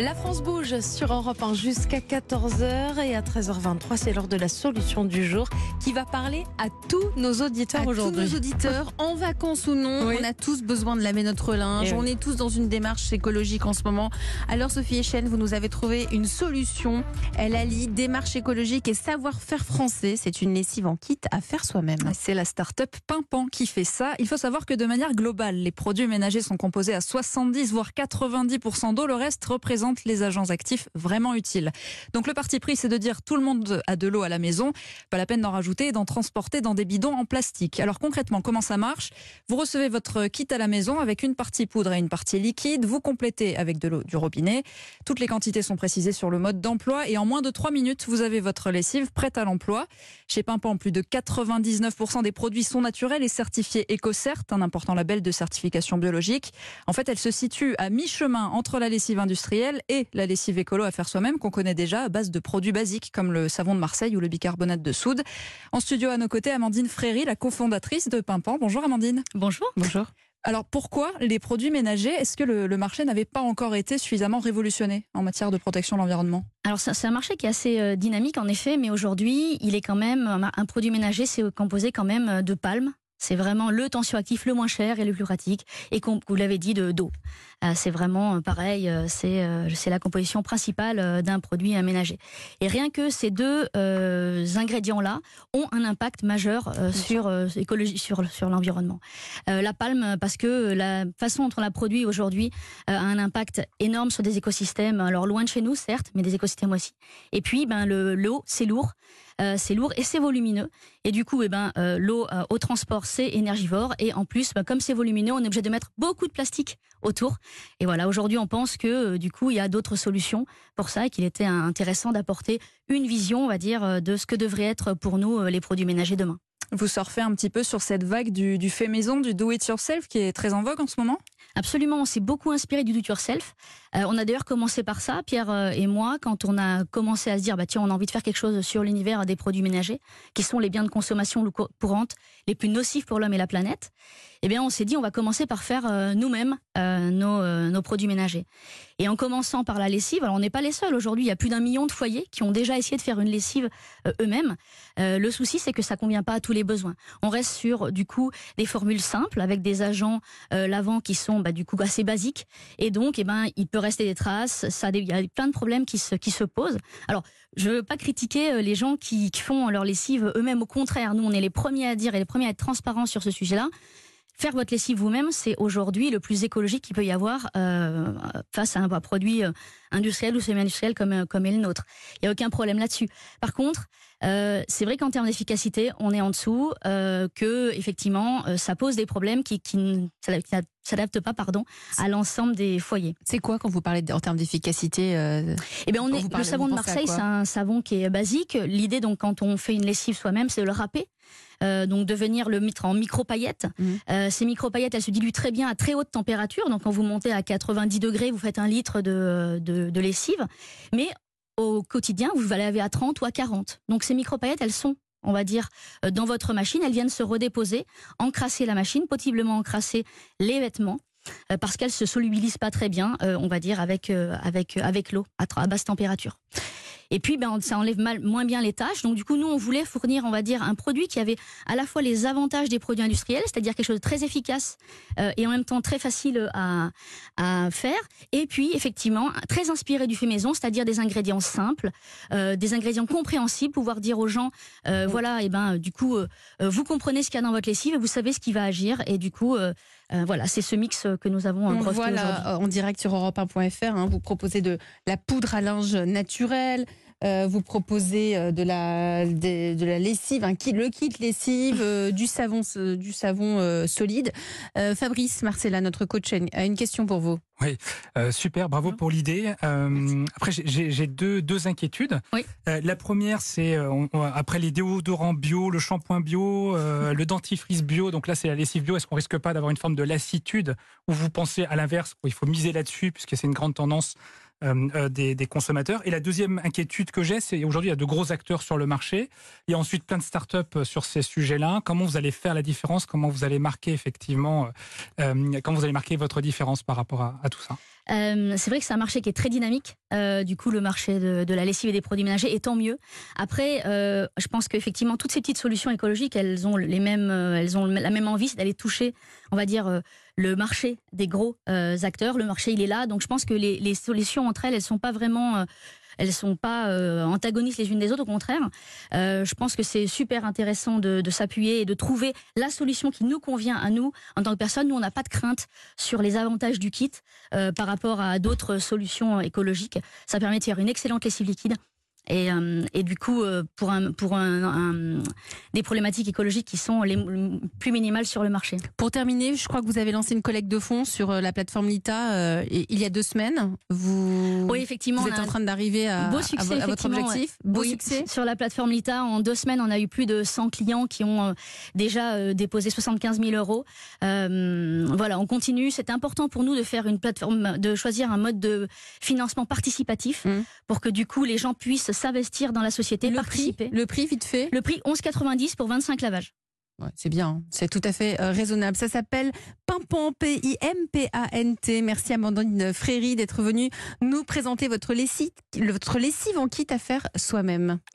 La France bouge sur Europe 1 jusqu'à 14h et à 13h23, c'est l'heure de la solution du jour qui va parler à tous nos auditeurs aujourd'hui. Tous nos auditeurs, en vacances ou non, Oui. on a tous besoin de laver notre linge. Eh oui. On est tous dans une démarche écologique en ce moment. Alors Sophie Echen, vous nous avez trouvé une solution. Elle allie démarche écologique et savoir-faire français. C'est une lessive en kit à faire soi-même. C'est la start-up Pimpan qui fait ça. Il faut savoir que de manière globale, les produits ménagers sont composés à 70 voire 90% d'eau. Le reste représente les agents actifs vraiment utiles. Donc le parti pris, c'est de dire tout le monde a de l'eau à la maison. Pas la peine d'en rajouter et d'en transporter dans des bidons en plastique. Alors concrètement, comment ça marche Vous recevez votre kit à la maison avec une partie poudre et une partie liquide. Vous complétez avec de l'eau du robinet. Toutes les quantités sont précisées sur le mode d'emploi et en moins de 3 minutes, vous avez votre lessive prête à l'emploi. Chez Pimpan, plus de 99% des produits sont naturels et certifiés EcoCert, un important label de certification biologique. En fait, elle se situe à mi-chemin entre la lessive industrielle et la lessive écolo à faire soi-même qu'on connaît déjà à base de produits basiques comme le savon de Marseille ou le bicarbonate de soude. En studio à nos côtés, Amandine Fréry, la cofondatrice de Pimpan. Bonjour Amandine. Bonjour. Bonjour. Alors pourquoi les produits ménagers, est-ce que le, le marché n'avait pas encore été suffisamment révolutionné en matière de protection de l'environnement? Alors c'est un marché qui est assez euh, dynamique en effet, mais aujourd'hui il est quand même un, un produit ménager, c'est composé quand même euh, de palmes. C'est vraiment le tensioactif le moins cher et le plus pratique, et comme vous l'avez dit, de d'eau. Euh, c'est vraiment euh, pareil, euh, c'est euh, la composition principale d'un produit euh, ménager. Et rien que ces deux euh, ingrédients-là ont un impact majeur sur écologie, sur sur l'environnement. La palme, parce que la façon dont on la produit aujourd'hui a un impact énorme sur des écosystèmes. Alors loin de chez nous, certes, mais des écosystèmes aussi. Et puis, ben le l'eau, c'est lourd. Euh, c'est lourd et c'est volumineux. Et du coup, eh ben, euh, l'eau euh, au transport, c'est énergivore. Et en plus, ben, comme c'est volumineux, on est obligé de mettre beaucoup de plastique autour. Et voilà, aujourd'hui, on pense que du coup, il y a d'autres solutions pour ça et qu'il était intéressant d'apporter une vision, on va dire, de ce que devraient être pour nous les produits ménagers demain. Vous surfez un petit peu sur cette vague du, du fait maison, du do it yourself qui est très en vogue en ce moment? Absolument, on s'est beaucoup inspiré du do-it-yourself. Euh, on a d'ailleurs commencé par ça, Pierre euh, et moi, quand on a commencé à se dire, bah tiens, on a envie de faire quelque chose sur l'univers des produits ménagers, qui sont les biens de consommation courantes les plus nocifs pour l'homme et la planète. Eh bien, on s'est dit, on va commencer par faire euh, nous-mêmes nos, produits ménagers. Et en commençant par la lessive, alors on n'est pas les seuls. Aujourd'hui, il y a plus d'un million de foyers qui ont déjà essayé de faire une lessive eux-mêmes. Le souci, c'est que ça convient pas à tous les besoins. On reste sur du coup des formules simples avec des agents lavants qui sont bah, du coup assez basiques. Et donc, eh ben, il peut rester des traces. Ça, il y a plein de problèmes qui se, qui se posent. Alors, je veux pas critiquer euh, les gens qui, font leur lessive eux-mêmes. Au contraire, nous, on est les premiers à dire et les premiers à être transparents sur ce sujet-là. Faire votre lessive vous-même, c'est aujourd'hui le plus écologique qu'il peut y avoir euh, face à un, un produit euh, industriel ou semi-industriel comme, euh, comme est le nôtre. Il n'y a aucun problème là-dessus. Par contre, euh, c'est vrai qu'en termes d'efficacité, on est en dessous, euh, que effectivement, euh, ça pose des problèmes qui, qui ne s'adaptent- pas pardon, à l'ensemble des foyers. C'est quoi quand vous parlez en termes d'efficacité Eh bien, on est, parlez, le savon de Marseille, c'est un savon qui est basique. L'idée, donc, quand on fait une lessive soi-même, c'est de le râper. Euh, donc de venir le mettre en micro-paillettes. Euh, ces micro-paillettes, elles se diluent très bien à très haute température. Donc quand vous montez à 90 degrés, vous faites un litre de, de, de lessive. Mais au quotidien, vous allez laver à 30 ou à 40. Donc ces micro-paillettes, elles sont on va dire, euh, dans votre machine, elles viennent se redéposer, encrasser la machine, possiblement encrasser les vêtements, euh, parce qu'elles se solubilisent pas très bien, euh, on va dire, avec, avec, avec l'eau à basse température. Et puis, ben, ça enlève mal, moins bien les tâches. Donc, du coup, nous, on voulait fournir, on va dire, un produit qui avait à la fois les avantages des produits industriels, c'est-à-dire quelque chose de très efficace euh, et en même temps très facile à, à faire. Et puis, effectivement, très inspiré du fait maison, c'est-à-dire des ingrédients simples, euh, des ingrédients compréhensibles, pouvoir dire aux gens, euh, voilà, et ben, du coup, vous comprenez ce qu'il y a dans votre lessive et vous savez ce qui va agir. Et du coup, euh, voilà, c'est ce mix que nous avons On le breveté voit aujourd'hui. là, en direct sur europe1.fr. hein, vous proposez de la poudre à linge naturelle. Euh, vous proposez euh, de la, des- de, la lessive, le kit lessive, euh, du savon, du savon solide. Fabrice Marcella, notre coach, a une- question pour vous. Euh, super, bravo pour l'idée. Euh, après, j'ai- deux, deux inquiétudes. Oui. Euh, la première, c'est après les déodorants bio, le shampoing bio, le dentifrice bio. Donc là, c'est la lessive bio. Est-ce qu'on risque pas d'avoir une forme de lassitude ou vous pensez à l'inverse où il faut miser là-dessus puisque c'est une grande tendance des, des, consommateurs. Et la deuxième inquiétude que j'ai, c'est aujourd'hui il y a de gros acteurs sur le marché. Il y a ensuite plein de startups sur ces sujets-là. Comment vous allez faire la différence? Comment vous allez marquer effectivement Comment vous allez marquer votre différence par rapport à, tout ça? Euh, c'est vrai que c'est un marché qui est très dynamique. Euh, du coup, le marché de, la lessive et des produits ménagers, et tant mieux. Après, euh, je pense qu'effectivement, toutes ces petites solutions écologiques, elles ont les mêmes, elles ont la même envie, d'aller toucher, on va dire, le marché des gros acteurs. Le marché, il est là, donc je pense que les, solutions entre elles, elles sont pas vraiment elles sont pas euh, antagonistes les unes des autres, au contraire. Euh, je pense que c'est super intéressant de, s'appuyer et de trouver la solution qui nous convient à nous en tant que personne. Nous, on n'a pas de crainte sur les avantages du kit euh, par rapport à d'autres solutions écologiques. Ça permet de faire une excellente lessive liquide et, euh, et, du coup, euh, pour, un, pour un, des problématiques écologiques qui sont les plus minimales sur le marché. Pour terminer, je crois que vous avez lancé une collecte de fonds sur euh, la plateforme Lita il y a deux semaines. Vous, oui, effectivement, vous êtes en train d'arriver à, à, votre objectif. Beau succès. Sur la plateforme Lita, en deux semaines, on a eu plus de 100 clients qui ont déjà déposé 75 000 euros. voilà, on continue. C'est important pour nous de faire une plateforme, de choisir un mode de financement participatif mmh. pour que du coup les gens puissent s'investir dans la société, le participer. Prix, le prix, vite fait Le prix 11,90 pour 25 lavages. c'est bien, hein. c'est tout à fait euh, raisonnable. Ça s'appelle Pimpant, P-I-M-P-A-N-T. Merci Amandine Fréry d'être venue nous présenter votre lessive, votre lessive en kit à faire soi-même.